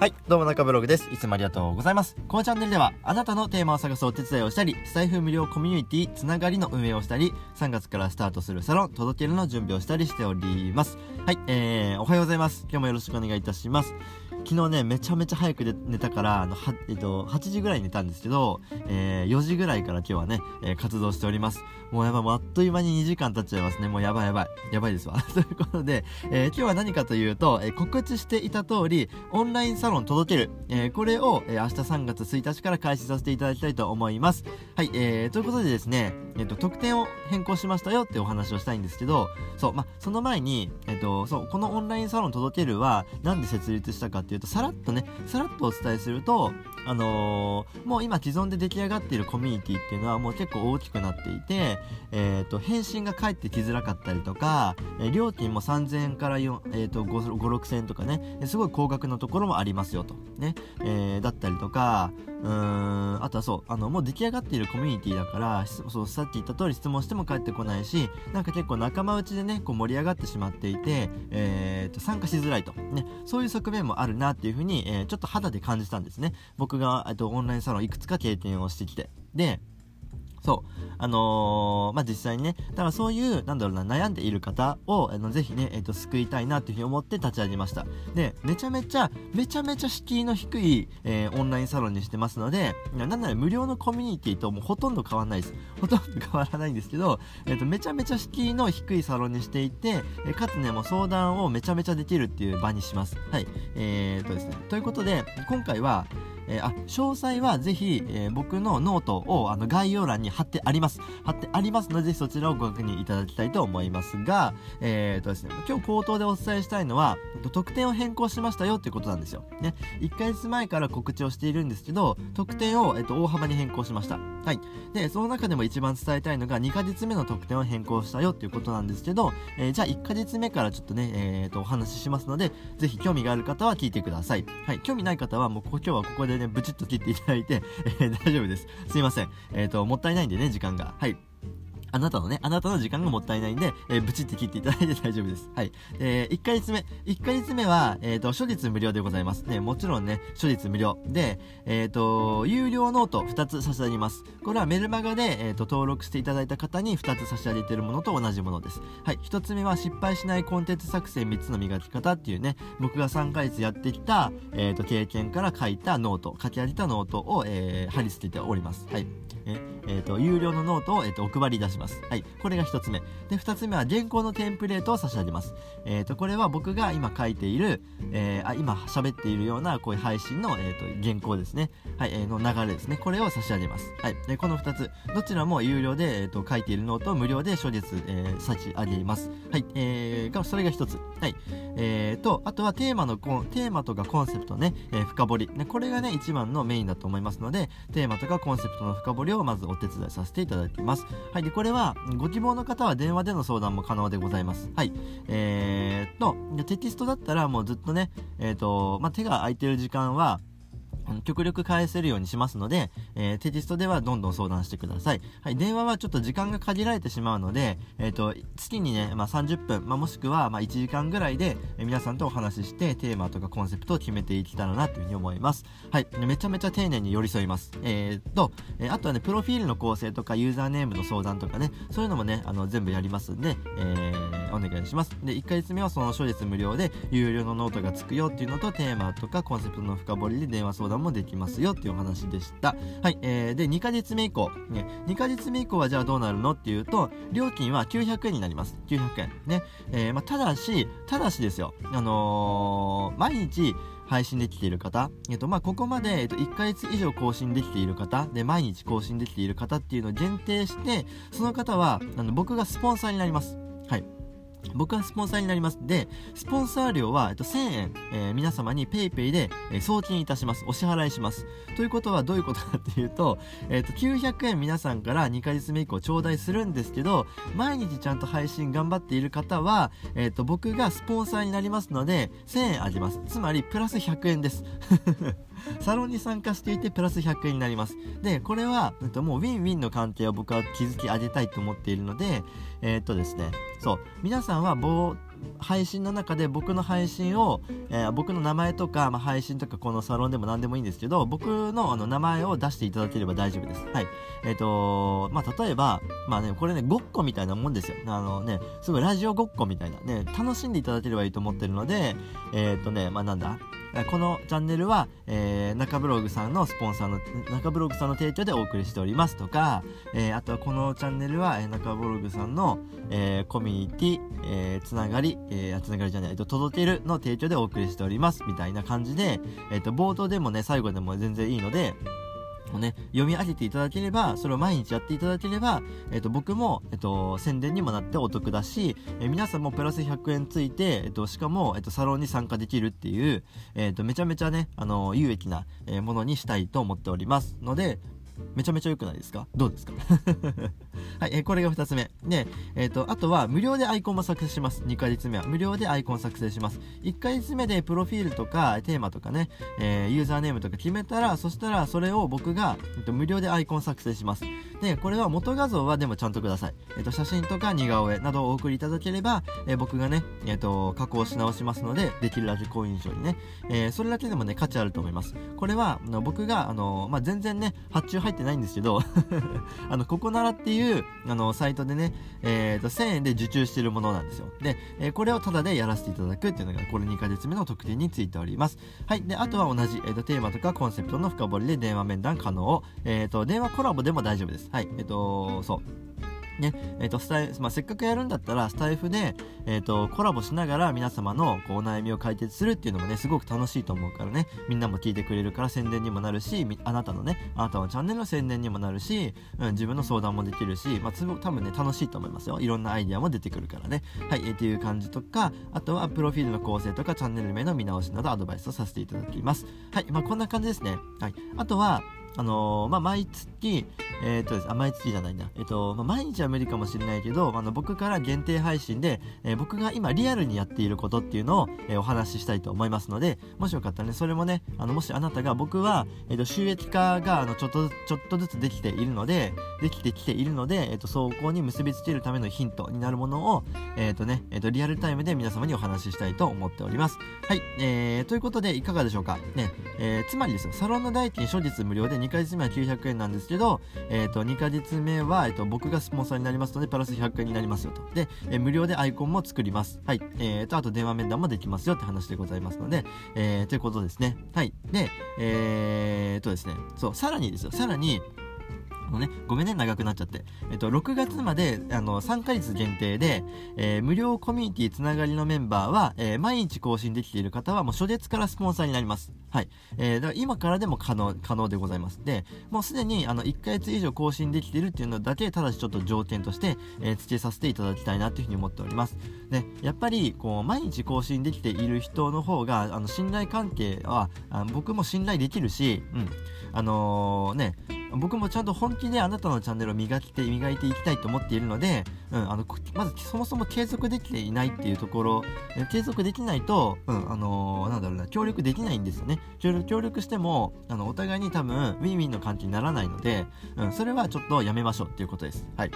はい、どうも中ブログです。いつもありがとうございます。このチャンネルでは、あなたのテーマを探すお手伝いをしたり、スタイフ無料コミュニティつながりの運営をしたり、3月からスタートするサロン、届けるの準備をしたりしております。はい、えー、おはようございます。今日もよろしくお願いいたします。昨日ね、めちゃめちゃ早く寝たから、あの、は、えっと、8時ぐらいに寝たんですけど、えー、4時ぐらいから今日はね、えー、活動しております。もうやばい、もうあっという間に2時間経っちゃいますね。もうやばいやばい。やばいですわ。ということで、えー、今日は何かというと、えー、告知していた通り、オンラインサロン届ける、えー、これを、え、明日3月1日から開始させていただきたいと思います。はい、えー、ということでですね、えっ、と、特典を変更しましたよってお話をしたいんですけど、そう、ま、その前に、えっ、と、そう、このオンラインサロン届けるは、なんで設立したかっていうと、さらっとね、さらっとお伝えすると、あの、もう今既存で出来上がっているコミュニティっていうのはもう結構大きくなっていて、えっ、ー、と、返信が返ってきづらかったりとか、えー、料金も3000円から、えっ、と、5、5、6000円とかね、すごい高額のところもありますよと。ね。えー、だったりとか、うーん、あとはそう、あの、もう出来上がっているコミュニティだから、そう、さっき言った通り質問しても返ってこないし、なんか結構仲間内でね、こう盛り上がってしまっていて、えっ、と、参加しづらいと。ね。そういう側面もあるなっていうふうに、えー、ちょっと肌で感じたんですね。僕が、えっと、オンラインサロンいくつか経験をしてきて。で、そう。あのー、まあ、実際にね、だからそういう、なんだろうな、悩んでいる方を、あの、ぜひね、えっ、ー、と、救いたいなっていうふうに思って立ち上げました。で、めちゃめちゃ、めちゃめちゃ敷居の低い、えー、オンラインサロンにしてますので、なんなら無料のコミュニティともうほとんど変わらないです。ほとんど変わらないんですけど、えっ、と、めちゃめちゃ敷居の低いサロンにしていて、えかつね、もう相談をめちゃめちゃできるっていう場にします。はい。えーとですね。ということで、今回は、えー、あ、詳細はぜひ、えー、僕のノートをあの概要欄に貼ってあります。貼ってありますので、ぜひそちらをご確認いただきたいと思いますが、えーとですね、今日口頭でお伝えしたいのは、特典を変更しましたよっていうことなんですよ。ね。1ヶ月前から告知をしているんですけど、特典を、えっと、大幅に変更しました。はい。で、その中でも一番伝えたいのが、2ヶ月目の特典を変更したよっていうことなんですけど、え、じゃあ1ヶ月目からちょっとね、えーと、お話ししますので、ぜひ興味がある方は聞いてください。はい。興味ない方は、もう今日はここでね、ブチッと切っていただいて、えー、大丈夫です。すいません。えっ、ー、と、もったいないんでね、時間が。はい。あなたのね、あなたの時間がもったいないんで、えー、ブチって切っていただいて大丈夫です。はい。えー、1ヶ月目。1ヶ月目は、えっ、ー、と、初日無料でございます。ね、もちろんね、初日無料。で、えっ、ー、と、有料ノート2つ差し上げます。これはメルマガで、えっ、ー、と、登録していただいた方に2つ差し上げているものと同じものです。はい。1つ目は失敗しないコンテンツ作成3つの磨き方っていうね、僕が3ヶ月やってきた、えっ、と、経験から書いたノート、書き上げたノートを、え貼り付けております。はい。ええー、と、有料のノートを、えっ、ー、と、お配り出します。はい。これが一つ目。で、二つ目は原稿のテンプレートを差し上げます。えっ、ー、と、これは僕が今書いている、えあ、今喋っているような、こういう配信の、えっ、と、原稿ですね。はい、えの流れですね。これを差し上げます。はい。で、この二つ、どちらも有料で、えっ、と、書いているノートを無料で初日、え差し上げます。はい。えー、それが一つ。はい。えーと、あとはテーマのコン、テーマとかコンセプトね、え深掘り。ね、これがね、一番のメインだと思いますので、テーマとかコンセプトの深掘りをまずお手伝いさせていただきます。はい。で、これは、ご希望の方は電話での相談も可能でございます。はい。えーと、テキストだったらもうずっとね、えーと、まあ、手が空いてる時間は、極力返せるようにしますので、えー、テキストではどんどん相談してください。はい、電話はちょっと時間が限られてしまうので、えっ、ー、と、月にね、まあ、30分、まあ、もしくは、ま、1時間ぐらいで、え、皆さんとお話しして、テーマとかコンセプトを決めていけたらな、というふうに思います。はい、めちゃめちゃ丁寧に寄り添います。えー、と、え、あとはね、プロフィールの構成とか、ユーザーネームの相談とかね、そういうのもね、あの、全部やりますんで、えー、お願いします。で、1ヶ月目はその初日無料で、有料のノートがつくよっていうのと、テーマとかコンセプトの深掘りで電話相談もできますよっていうお話でした。はい、えー、で、2ヶ月目以降、ね、2ヶ月目以降はじゃあどうなるのっていうと、料金は900円になります。900円。ね。えー、まあ、ただし、ただしですよ、あのー、毎日、配信できている方、えっと、まあ、ここまで、えっと、1ヶ月以上更新できている方、で、毎日更新できている方っていうのを限定して、その方は、あの、僕がスポンサーになります。はい。僕はスポンサーになります。で、スポンサー料は、えっと、1000円、えー、皆様に PayPay で、えー、送金いたします。お支払いします。ということはどういうことかっていうと、えっと、900円皆さんから2ヶ月目以降頂戴するんですけど、毎日ちゃんと配信頑張っている方は、えっと、僕がスポンサーになりますので、1000円あげます。つまり、プラス100円です。サロンに参加していてプラス100円になります。で、これは、えっと、もうウィンウィンの関係を僕は築き上げたいと思っているので、えー、っとですね、そう皆さんは棒配信の中で僕の配信を、えー、僕の名前とか、まあ、配信とかこのサロンでも何でもいいんですけど僕のあの名前を出していただければ大丈夫です。はい。えっ、ー、とまあ例えばまあねこれねごっこみたいなもんですよ。あのねすごいラジオごっこみたいな。ね楽しんでいただければいいと思ってるのでえっ、ー、とねまあなんだ？このチャンネルは、えー、中ブログさんのスポンサーの中ブログさんの提供でお送りしておりますとか、えー、あとはこのチャンネルは、えー、中ブログさんの、えー、コミュニティ、えー、つながり、えー、つながりじゃない、えっと、届けるの提供でお送りしておりますみたいな感じで、えっと、冒頭でもね、最後でも全然いいので、をね、読み上げていただければ、それを毎日やっていただければ、えっ、と、僕も、えっ、と、宣伝にもなってお得だし、え皆さんもプラス100円ついて、えっ、と、しかも、えっ、と、サロンに参加できるっていう、えっ、と、めちゃめちゃね、あの、有益な、えものにしたいと思っておりますので、めちゃめちゃ良くないですか？どうですか？はい、えー、これが2つ目。で、えっ、ー、と、あとは無料でアイコンも作成します。2ヶ月目は。無料でアイコン作成します。1ヶ月目でプロフィールとかテーマとかね、えー、ユーザーネームとか決めたら、そしたらそれを僕が、えっと、無料でアイコン作成します。で、これは元画像はでもちゃんとください。えっと、写真とか似顔絵などをお送りいただければ、え僕がね、えっと、加工し直しますので、できるだけ好印象にね、えそれだけでもね、価値あると思います。これは、あの僕が、あの、まあ、全然ね、発注入ってないんですけど、あの、ここならっていう、あの、サイトでね、えー、と、1000円で受注してるものなんですよ。で、えー、これをタダでやらせていただくっていうのが、これ2ヶ月目の特典についております。はい。で、あとは同じ、えー、と、テーマとかコンセプトの深掘りで電話面談可能。えっ、と、電話コラボでも大丈夫です。はい。えっ、と、そう。ね、え、ー、と、スタイまあ、せっかくやるんだったら、スタイフで、え、ー、と、コラボしながら皆様のこうお悩みを解決するっていうのもね、すごく楽しいと思うからね、みんなも聞いてくれるから宣伝にもなるし、あなたのね、あなたのチャンネルの宣伝にもなるし、うん、自分の相談もできるし、まあ、多分ね、楽しいと思いますよ。いろんなアイディアも出てくるからね。はい、えー、っていう感じとか、あとは、プロフィールの構成とか、チャンネル名の見直しなどアドバイスをさせていただきます。はい、まあ、こんな感じですね。はい。あとは、あのー、まあ、毎月、えっ、ー、とですあ、毎月じゃないんだ。えっ、ー、と、まあ、毎日は無理かもしれないけど、あの、僕から限定配信で、え僕が今リアルにやっていることっていうのを、えお話ししたいと思いますので、もしよかったらね、それもね、あの、もしあなたが、僕は、えっ、と、収益化が、あの、ちょっと、ちょっとずつできているので、できてきているので、えっ、と、走行に結びつけるためのヒントになるものを、えっ、とね、えっ、と、リアルタイムで皆様にお話ししたいと思っております。はい、えー、ということで、いかがでしょうか。ね、えつまりですよ、サロンの代金初日無料で2ヶ月目は900円なんですけど、えっ、ー、と、2ヶ月目は、えっ、ー、と、僕がスポンサーになりますので、プラス100円になりますよと。で、えー、無料でアイコンも作ります。はい。えっ、と、あと電話面談もできますよって話でございますので、えということですね。はい。で、えっとですね、そう、さらにですよ、さらに、のね、ごめんね、長くなっちゃって。えっと、6月まで、あの、3ヶ月限定で、えー、無料コミュニティつながりのメンバーは、えー、毎日更新できている方は、もう初月からスポンサーになります。はい。えー、だから今からでも可能、可能でございます。で、もうすでに、あの、1ヶ月以上更新できているっていうのだけ、ただしちょっと条件として、えー、付けさせていただきたいなというふうに思っております。で、やっぱり、こう、毎日更新できている人の方が、あの、信頼関係は、あ僕も信頼できるし、うん。あのー、ね、僕もちゃんと本気であなたのチャンネルを磨きて磨いていきたいと思っているので、うん、あのまずそもそも継続できていないっていうところ継続できないと、うんあのー、なんだろうな協力できないんですよね協力してもあのお互いに多分ウィンウィンの関係にならないので、うん、それはちょっとやめましょうっていうことです。はい。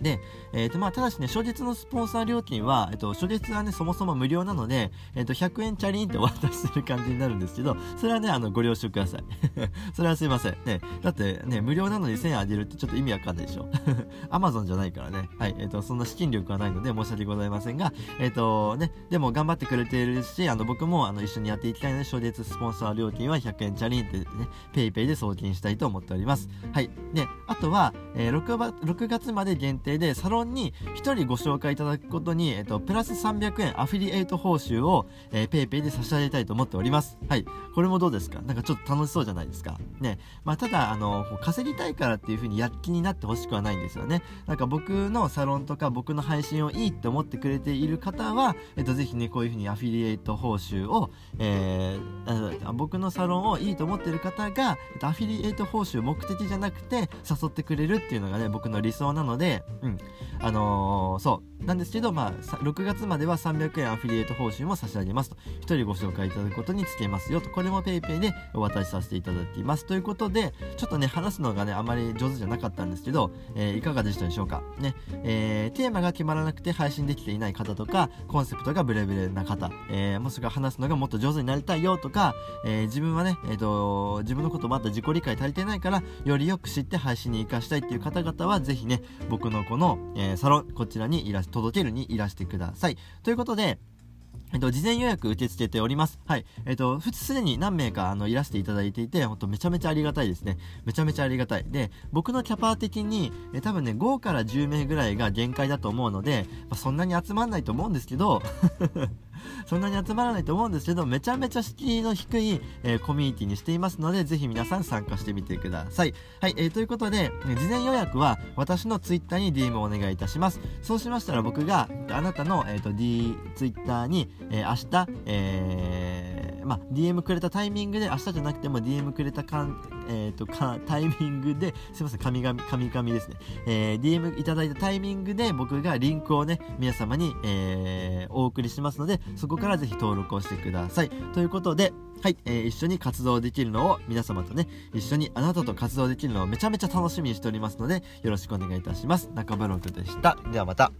で、え、ー、と、まあ、ただしね、初日のスポンサー料金は、えっ、と、初日はね、そもそも無料なので、えっ、と、100円チャリンってお渡しする感じになるんですけど、それはね、あの、ご了承ください。それはすいません。ね、だってね、無料なのに1000円あげるってちょっと意味わかんないでしょ。アマゾンじゃないからね。はい、えっ、と、そんな資金力はないので申し訳ございませんが、えっ、と、ね、でも頑張ってくれているし、あの、僕も、あの、一緒にやっていきたいので、初日スポンサー料金は100円チャリンってね、ペイペイで送金したいと思っております。はい。で、あとは、え 6, 6月まで限定でサロンに1人ご紹介いただくことに、えっと、プラス300円アフィリエイト報酬を、えー、ペイペイで差し上げたいと思っております。はい。これもどうですか？なんかちょっと楽しそうじゃないですか？ね。まあ、ただ、あの、稼ぎたいからっていう風に躍起になってほしくはないんですよね。なんか僕のサロンとか僕の配信をいいって思ってくれている方は、えっと、ぜひね、こういう風にアフィリエイト報酬を、えー、僕のサロンをいいと思ってる方が、えっと、アフィリエイト報酬目的じゃなくて誘ってくれるっていうのがね、僕の理想なので、うん。あのー、そう。なんですけど、まあ、6月までは300円アフィリエイト報酬も差し上げますと。1人ご紹介いただくことにつけますよと。これも PayPay でお渡しさせていただいています。ということでちょっとね話すのがねあまり上手じゃなかったんですけど、えー、いかがでしたでしょうか。ね、えー、テーマが決まらなくて配信できていない方とかコンセプトがブレブレな方、えー、もしくは話すのがもっと上手になりたいよとか、えー、自分はね、えーと、自分のことまだ自己理解足りてないからよりよく知って配信に生かしたいっていう方々はぜひね僕のこの、えー、サロンこちらにいら届けるにいらしてくださいということでえっと、事前予約受け付けております。はい。えっと、普通すでに何名か、あの、いらしていただいていて、ほんとめちゃめちゃありがたいですね。めちゃめちゃありがたい。で、僕のキャパ的に、え多分ね、5から10名ぐらいが限界だと思うので、まあ、そんなに集まんないと思うんですけど、そんなに集まらないと思うんですけど、めちゃめちゃ敷居の低い、えー、コミュニティにしていますので、ぜひ皆さん参加してみてください。はい、えー、ということで、事前予約は私の Twitter に DM をお願いいたします。そうしましたら僕が、あなたの、えーと、D、Twitter に、えー、明日、えー、まあ、DM くれたタイミングで、明日じゃなくても DM くれたかん、え、ー、と、か、タイミングで、すいません、神々、神々ですね。えー、DM いただいたタイミングで僕がリンクをね、皆様に、えー、お送りしますので、そこからぜひ登録をしてください。ということで、はい、えー、一緒に活動できるのを皆様とね、一緒にあなたと活動できるのをめちゃめちゃ楽しみにしておりますので、よろしくお願いいたします。中ブロでした。ではまた。